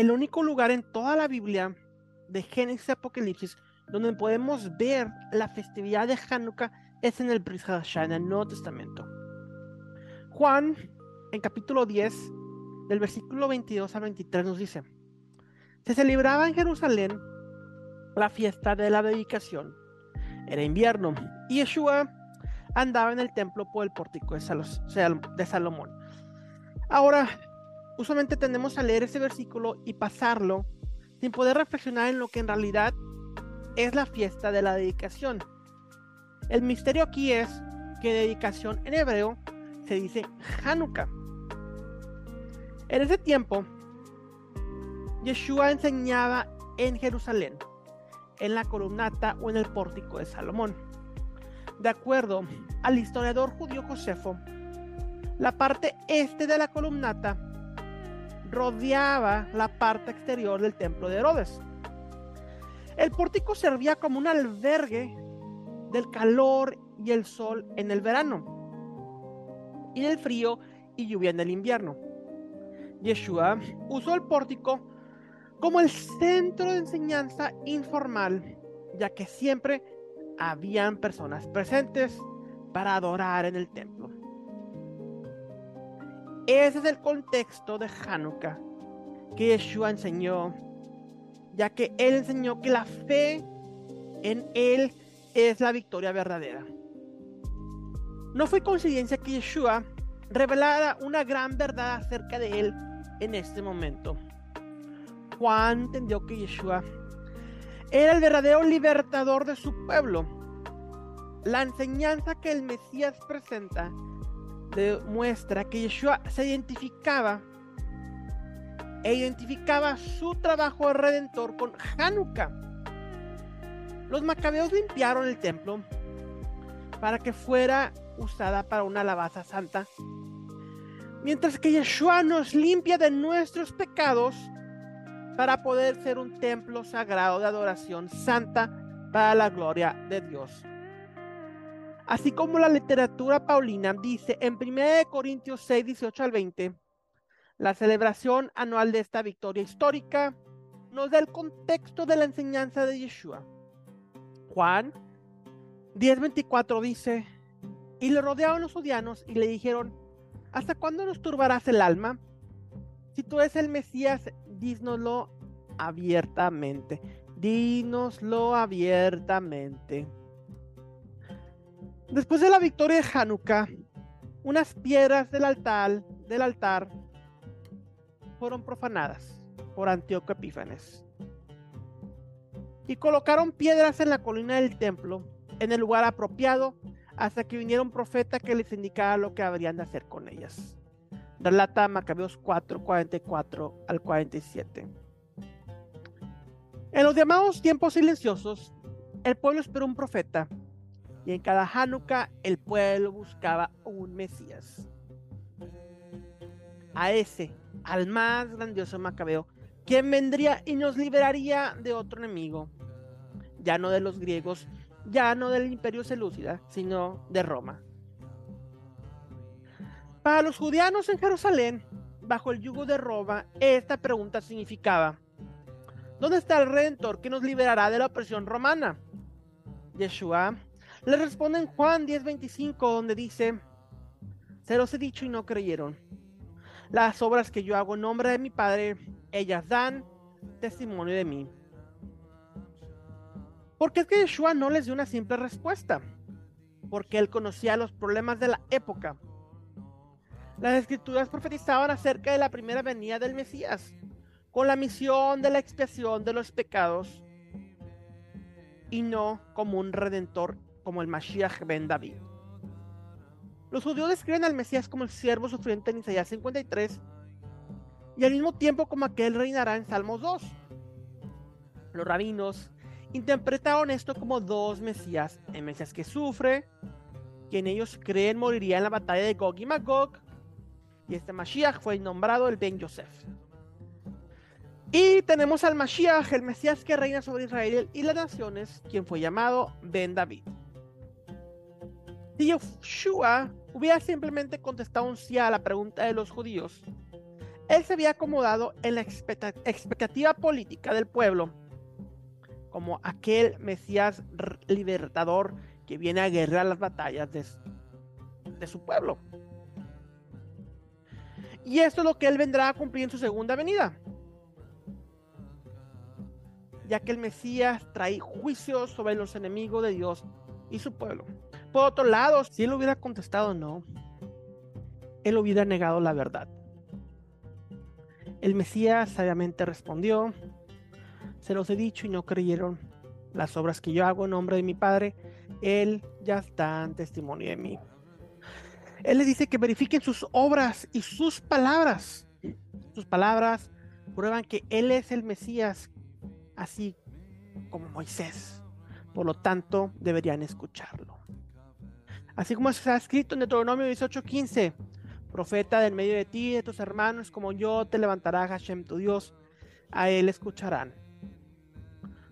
el único lugar en toda la Biblia, de Génesis Apocalipsis, donde podemos ver la festividad de Hanukkah es en el Bris en el Nuevo Testamento. Juan, en capítulo 10, del versículo 22 al 23, nos dice: Se celebraba en Jerusalén la fiesta de la dedicación. Era invierno y Yeshua andaba en el templo por el pórtico de, Salomón. Ahora, usualmente tendemos a leer ese versículo y pasarlo sin poder reflexionar en lo que en realidad es la fiesta de la dedicación. El misterio aquí es que dedicación en hebreo se dice Hanukkah. En ese tiempo, Yeshua enseñaba en Jerusalén, en la columnata o en el pórtico de Salomón. De acuerdo al historiador judío Josefo, la parte este de la columnata rodeaba la parte exterior del templo de Herodes. El pórtico servía como un albergue del calor y el sol en el verano y del frío y lluvia en el invierno. Yeshua usó el pórtico como el centro de enseñanza informal, ya que siempre habían personas presentes para adorar en el templo. Ese es el contexto de Hanukkah que Yeshua enseñó, ya que él enseñó que la fe en él es la victoria verdadera. No fue coincidencia que Yeshua revelara una gran verdad acerca de él en este momento. Juan entendió que Yeshua era el verdadero libertador de su pueblo. La enseñanza que el Mesías presenta demuestra que Yeshua se identificaba e identificaba su trabajo de redentor con Hanukkah. Los macabeos limpiaron el templo para que fuera usada para una alabanza santa, mientras que Yeshua nos limpia de nuestros pecados para poder ser un templo sagrado de adoración santa para la gloria de Dios. Así como la literatura paulina dice en 1 Corintios 6, 18 al 20, la celebración anual de esta victoria histórica nos da el contexto de la enseñanza de Yeshua. Juan 10:24 dice, y le rodearon los odianos y le dijeron, ¿hasta cuándo nos turbarás el alma? Si tú eres el Mesías, dínoslo abiertamente. Dínoslo abiertamente. Después de la victoria de Hanukkah, unas piedras del altar, del altar fueron profanadas por Antíoco Epífanes. Y colocaron piedras en la colina del templo, en el lugar apropiado, hasta que viniera un profeta que les indicara lo que habrían de hacer con ellas. Relata Macabeos 4, 44 al 47. En los llamados tiempos silenciosos, el pueblo esperó un profeta y en cada Hanukkah el pueblo buscaba un Mesías. A ese, al más grandioso Macabeo, quien vendría y nos liberaría de otro enemigo, ya no de los griegos, ya no del imperio selúcida, sino de Roma. Para los judíos en Jerusalén, bajo el yugo de Roma, esta pregunta significaba, ¿dónde está el redentor que nos liberará de la opresión romana? Yeshua le responde en Juan 10:25, donde dice, se los he dicho y no creyeron. Las obras que yo hago en nombre de mi Padre, ellas dan testimonio de mí. Porque es que Yeshua no les dio una simple respuesta, porque él conocía los problemas de la época. Las escrituras profetizaban acerca de la primera venida del Mesías, con la misión de la expiación de los pecados, y no como un redentor como el Mashiach ben David. Los judíos describen al Mesías como el siervo sufriente en Isaías 53 y al mismo tiempo como aquel reinará en Salmos 2. Los rabinos interpretaron esto como dos Mesías, el Mesías que sufre, quien ellos creen moriría en la batalla de Gog y Magog, y este Mashiach fue nombrado el Ben Yosef. Y tenemos al Mashiach, el Mesías que reina sobre Israel y las naciones, quien fue llamado Ben David. Si Yeshua hubiera simplemente contestado un sí a la pregunta de los judíos, Él se había acomodado en la expectativa política del pueblo como aquel Mesías libertador que viene a guerrear las batallas de, su pueblo. Y esto es lo que él vendrá a cumplir en su segunda venida. Ya que el Mesías trae juicios sobre los enemigos de Dios y su pueblo. Por otro lado, si él hubiera contestado no, él hubiera negado la verdad. El Mesías sabiamente respondió, se los he dicho y no creyeron las obras que yo hago en nombre de mi Padre, Él ya está en testimonio de mí. Él le dice que verifiquen sus obras y sus palabras. Sus palabras prueban que Él es el Mesías, así como Moisés. Por lo tanto, deberían escucharlo. Así como está escrito en Deuteronomio 18:15, profeta del medio de ti de tus hermanos, como yo te levantará Hashem tu Dios, a él escucharán.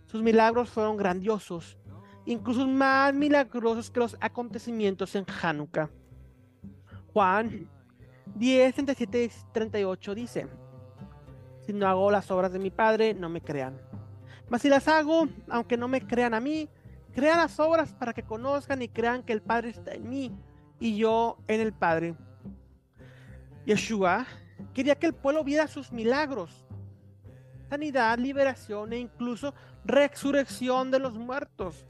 Sus milagros fueron grandiosos, incluso más milagrosos que los acontecimientos en Hanukkah. Juan 10, 37 38 dice, si no hago las obras de mi Padre, no me crean. Mas si las hago, aunque no me crean a mí, crean las obras para que conozcan y crean que el Padre está en mí y yo en el Padre. Yeshua quería que el pueblo viera sus milagros, sanidad, liberación e incluso resurrección de los muertos.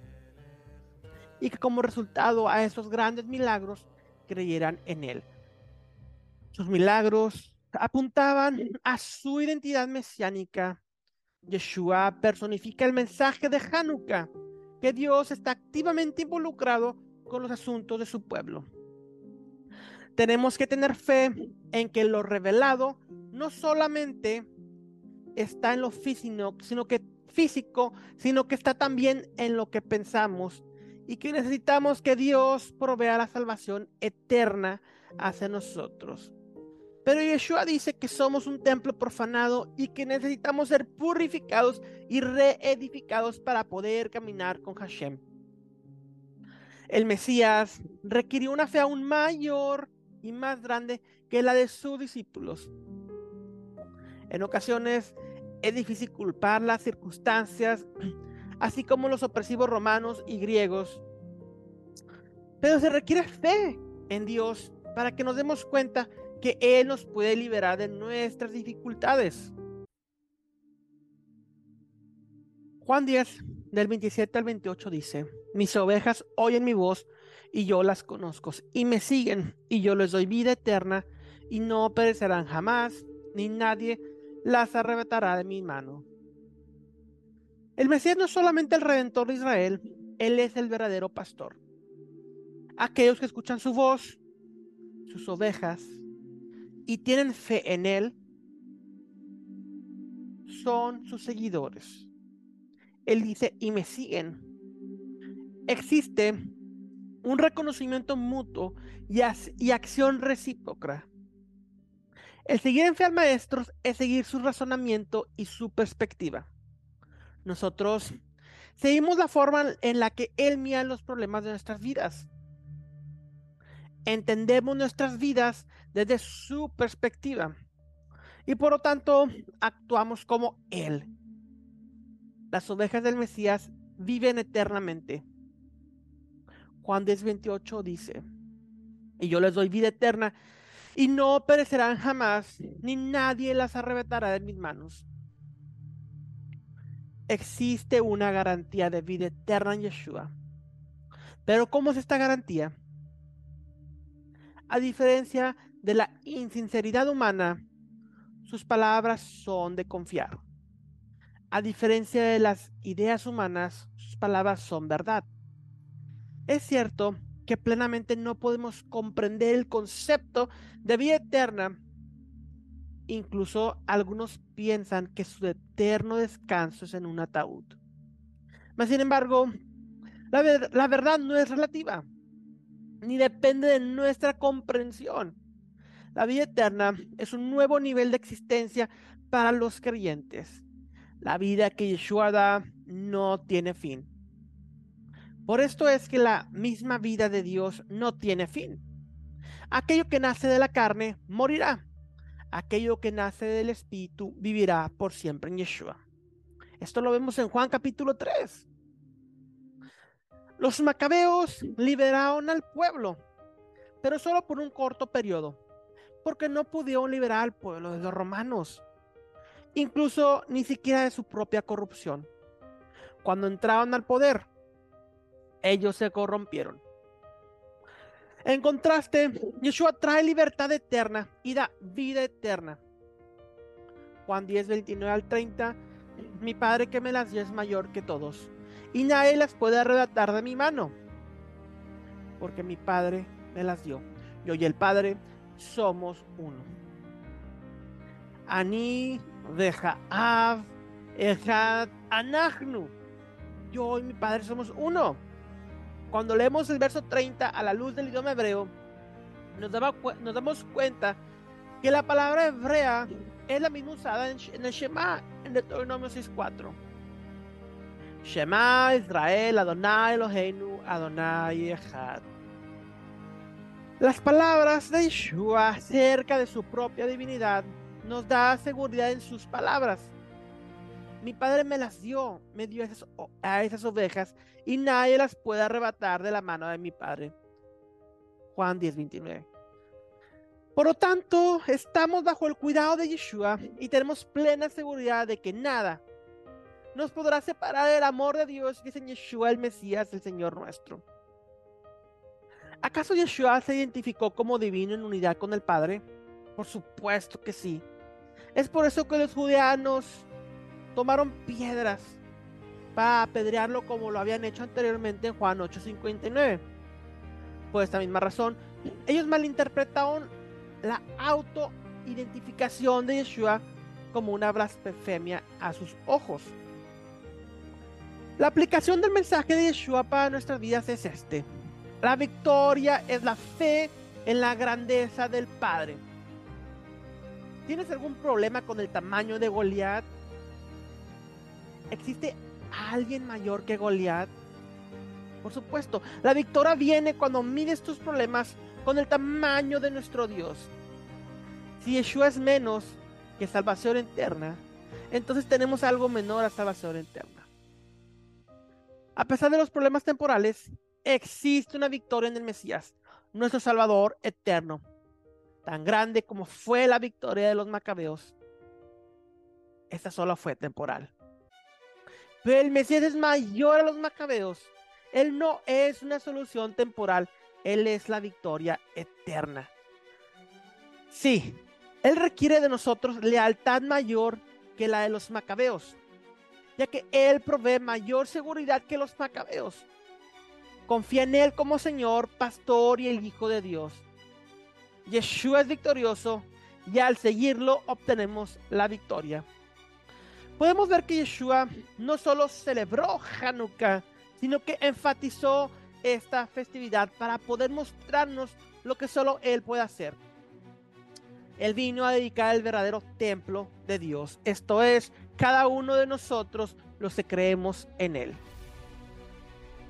Y que como resultado a esos grandes milagros creyeran en él. Sus milagros apuntaban a su identidad mesiánica. Yeshua personifica el mensaje de Hanukkah, que Dios está activamente involucrado con los asuntos de su pueblo. Tenemos que tener fe en que lo revelado no solamente está en lo físico, sino que físico, sino que está también en lo que pensamos y que necesitamos que Dios provea la salvación eterna hacia nosotros. Pero Yeshua dice que somos un templo profanado y que necesitamos ser purificados y reedificados para poder caminar con Hashem. El Mesías requirió una fe aún mayor y más grande que la de sus discípulos. En ocasiones es difícil culpar las circunstancias, así como los opresivos romanos y griegos. Pero se requiere fe en Dios para que nos demos cuenta que Él nos puede liberar de nuestras dificultades. Juan 10, del 27 al 28 dice, mis ovejas oyen mi voz y yo las conozco, y me siguen, y yo les doy vida eterna, y no perecerán jamás, ni nadie las arrebatará de mi mano. El Mesías no es solamente el redentor de Israel, Él es el verdadero pastor. Aquellos que escuchan su voz, sus ovejas, y tienen fe en Él, son sus seguidores. Él dice, y me siguen. Existe un reconocimiento mutuo y, acción recíproca. El seguir en fe al maestro es seguir su razonamiento y su perspectiva. Nosotros seguimos la forma en la que él mira los problemas de nuestras vidas. Entendemos nuestras vidas desde su perspectiva y por lo tanto actuamos como él. Las ovejas del Mesías viven eternamente Juan 10, 28 dice, y yo les doy vida eterna, y no perecerán jamás, ni nadie las arrebatará de mis manos. Existe una garantía de vida eterna en Yeshua. Pero ¿cómo es esta garantía? A diferencia de la insinceridad humana, sus palabras son de confiar. A diferencia de las ideas humanas, sus palabras son verdad. Es cierto que plenamente no podemos comprender el concepto de vida eterna. Incluso algunos piensan que su eterno descanso es en un ataúd. Mas, sin embargo, la, la verdad no es relativa, ni depende de nuestra comprensión. La vida eterna es un nuevo nivel de existencia para los creyentes. La vida que Yeshua da no tiene fin. Por esto es que la misma vida de Dios no tiene fin. Aquello que nace de la carne morirá. aquello que nace del Espíritu vivirá por siempre en Yeshua. Esto lo vemos en Juan capítulo 3. Los macabeos liberaron al pueblo, pero solo por un corto periodo, porque no pudieron liberar al pueblo de los romanos, incluso ni siquiera de su propia corrupción. Cuando entraron al poder, ellos se corrompieron. En contraste, Yeshua trae libertad eterna y da vida eterna. Juan 10, 29 al 30, mi Padre que me las dio es mayor que todos, y nadie las puede arrebatar de mi mano, porque mi Padre me las dio. Yo y el Padre somos uno. Ani, Av, Ejad, Anachnu. Yo y mi Padre somos uno. Cuando leemos el verso 30 a la luz del idioma hebreo, nos, nos damos cuenta que la palabra hebrea es la misma usada en, el Shema, en Deuteronomio 6.4. Shema Israel, Adonai Eloheinu, Adonai Echad. Las palabras de Yeshua acerca de su propia divinidad nos da seguridad en sus palabras. Mi padre me las dio, me dio a esas ovejas y nadie las puede arrebatar de la mano de mi padre. Juan 10, 29. Por lo tanto, estamos bajo el cuidado de Yeshua y tenemos plena seguridad de que nada nos podrá separar del amor de Dios que Yeshua el Mesías, el Señor nuestro. ¿Acaso Yeshua se identificó como divino en unidad con el Padre? Por supuesto que sí. Es por eso que los judeanos tomaron piedras para apedrearlo como lo habían hecho anteriormente en Juan 8:59. Por esta misma razón, ellos malinterpretaron la autoidentificación de Yeshua como una blasfemia a sus ojos. La aplicación del mensaje de Yeshua para nuestras vidas es este. La victoria es la fe en la grandeza del Padre. ¿Tienes algún problema con el tamaño de Goliat? ¿Existe alguien mayor que Goliat? Por supuesto, la victoria viene cuando mides tus problemas con el tamaño de nuestro Dios. Si Yeshua es menos que salvación eterna, entonces tenemos algo menor a salvación eterna. A pesar de los problemas temporales, existe una victoria en el Mesías, nuestro Salvador eterno, tan grande como fue la victoria de los macabeos. Esta solo fue temporal. Pero el Mesías es mayor a los macabeos. Él no es una solución temporal, Él es la victoria eterna. Sí, Él requiere de nosotros lealtad mayor que la de los macabeos, ya que Él provee mayor seguridad que los macabeos. Confía en Él como Señor, Pastor y el Hijo de Dios. Yeshua es victorioso y al seguirlo obtenemos la victoria podemos ver que Yeshua no solo celebró Hanukkah, sino que enfatizó esta festividad para poder mostrarnos lo que solo Él puede hacer. Él vino a dedicar el verdadero templo de Dios, esto es, cada uno de nosotros los que creemos en Él.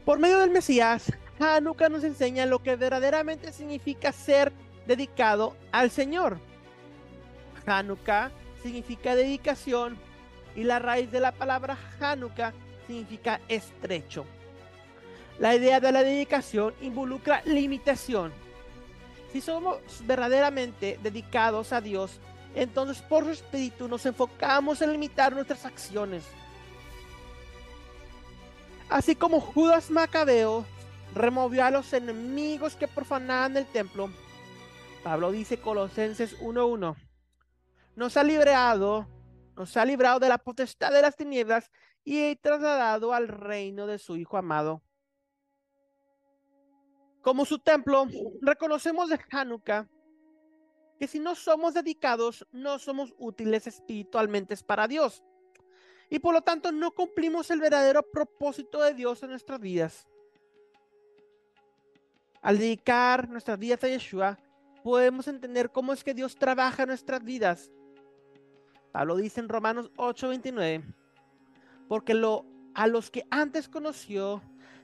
Por medio del Mesías, Hanukkah nos enseña lo que verdaderamente significa ser dedicado al Señor. Hanukkah significa dedicación y la raíz de la palabra Hanukkah significa estrecho. La idea de la dedicación involucra limitación. Si somos verdaderamente dedicados a Dios, entonces por su espíritu nos enfocamos en limitar nuestras acciones. Así como Judas Macabeo removió a los enemigos que profanaban el templo, Pablo dice Colosenses 1.1, nos ha librado nos ha librado de la potestad de las tinieblas y trasladado al reino de su Hijo amado. Como su templo, reconocemos de Hanukkah que si no somos dedicados, no somos útiles espiritualmente para Dios. Y por lo tanto no cumplimos el verdadero propósito de Dios en nuestras vidas. Al dedicar nuestras vidas a Yeshua, podemos entender cómo es que Dios trabaja en nuestras vidas Pablo dice en Romanos 8:29, porque lo, a los que antes conoció,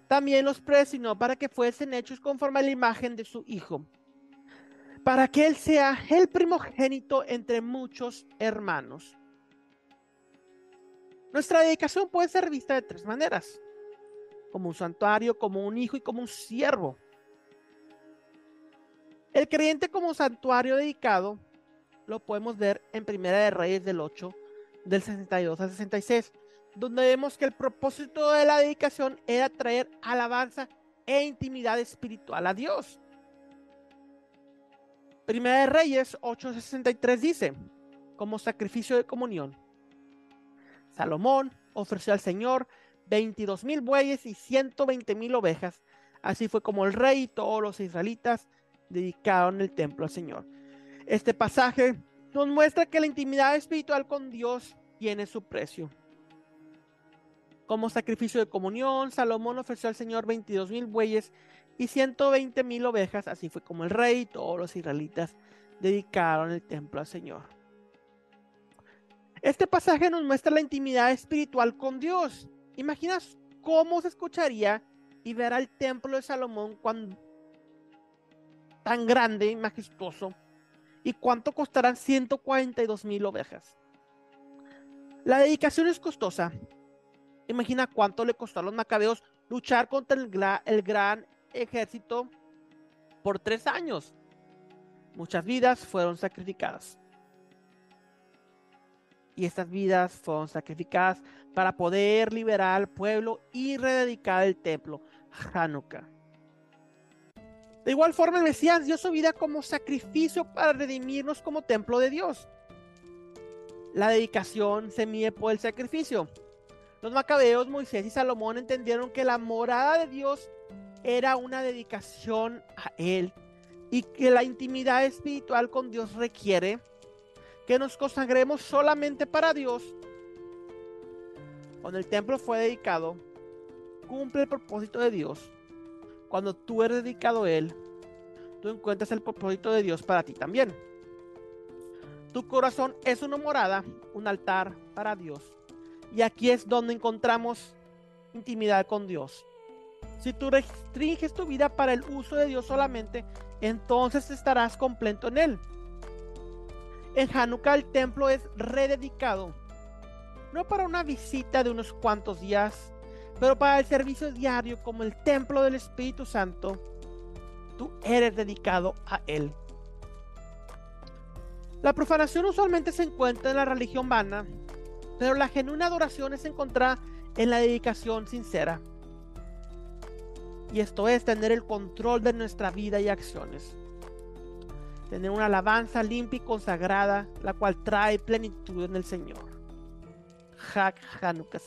también los presionó para que fuesen hechos conforme a la imagen de su Hijo, para que Él sea el primogénito entre muchos hermanos. Nuestra dedicación puede ser vista de tres maneras, como un santuario, como un hijo y como un siervo. El creyente como santuario dedicado lo podemos ver en Primera de Reyes del 8, del 62 al 66, donde vemos que el propósito de la dedicación era traer alabanza e intimidad espiritual a Dios. Primera de Reyes 8:63 dice, como sacrificio de comunión, Salomón ofreció al Señor 22 mil bueyes y 120 mil ovejas. Así fue como el rey y todos los israelitas dedicaron el templo al Señor. Este pasaje nos muestra que la intimidad espiritual con Dios tiene su precio. Como sacrificio de comunión, Salomón ofreció al Señor 22 mil bueyes y 120 mil ovejas. Así fue como el rey y todos los israelitas dedicaron el templo al Señor. Este pasaje nos muestra la intimidad espiritual con Dios. Imaginas cómo se escucharía y ver al templo de Salomón tan grande y majestuoso y cuánto costarán 142 mil ovejas. La dedicación es costosa. Imagina cuánto le costó a los macabeos luchar contra el gran ejército por tres años. Muchas vidas fueron sacrificadas. Y estas vidas fueron sacrificadas para poder liberar al pueblo y rededicar el templo, Hanukkah. De igual forma, el Mesías dio su vida como sacrificio para redimirnos como templo de Dios. La dedicación se mide por el sacrificio. Los macabeos, Moisés y Salomón entendieron que la morada de Dios era una dedicación a Él y que la intimidad espiritual con Dios requiere que nos consagremos solamente para Dios. Cuando el templo fue dedicado, cumple el propósito de Dios cuando tú eres dedicado a Él, tú encuentras el propósito de Dios para ti también. Tu corazón es una morada, un altar para Dios. Y aquí es donde encontramos intimidad con Dios. Si tú restringes tu vida para el uso de Dios solamente, entonces estarás completo en Él. En Hanukkah el templo es rededicado, no para una visita de unos cuantos días, pero para el servicio diario como el templo del Espíritu Santo, tú eres dedicado a Él. La profanación usualmente se encuentra en la religión vana, pero la genuina adoración es encontrada en la dedicación sincera. Y esto es tener el control de nuestra vida y acciones. Tener una alabanza limpia y consagrada, la cual trae plenitud en el Señor. Hak Hanukkah.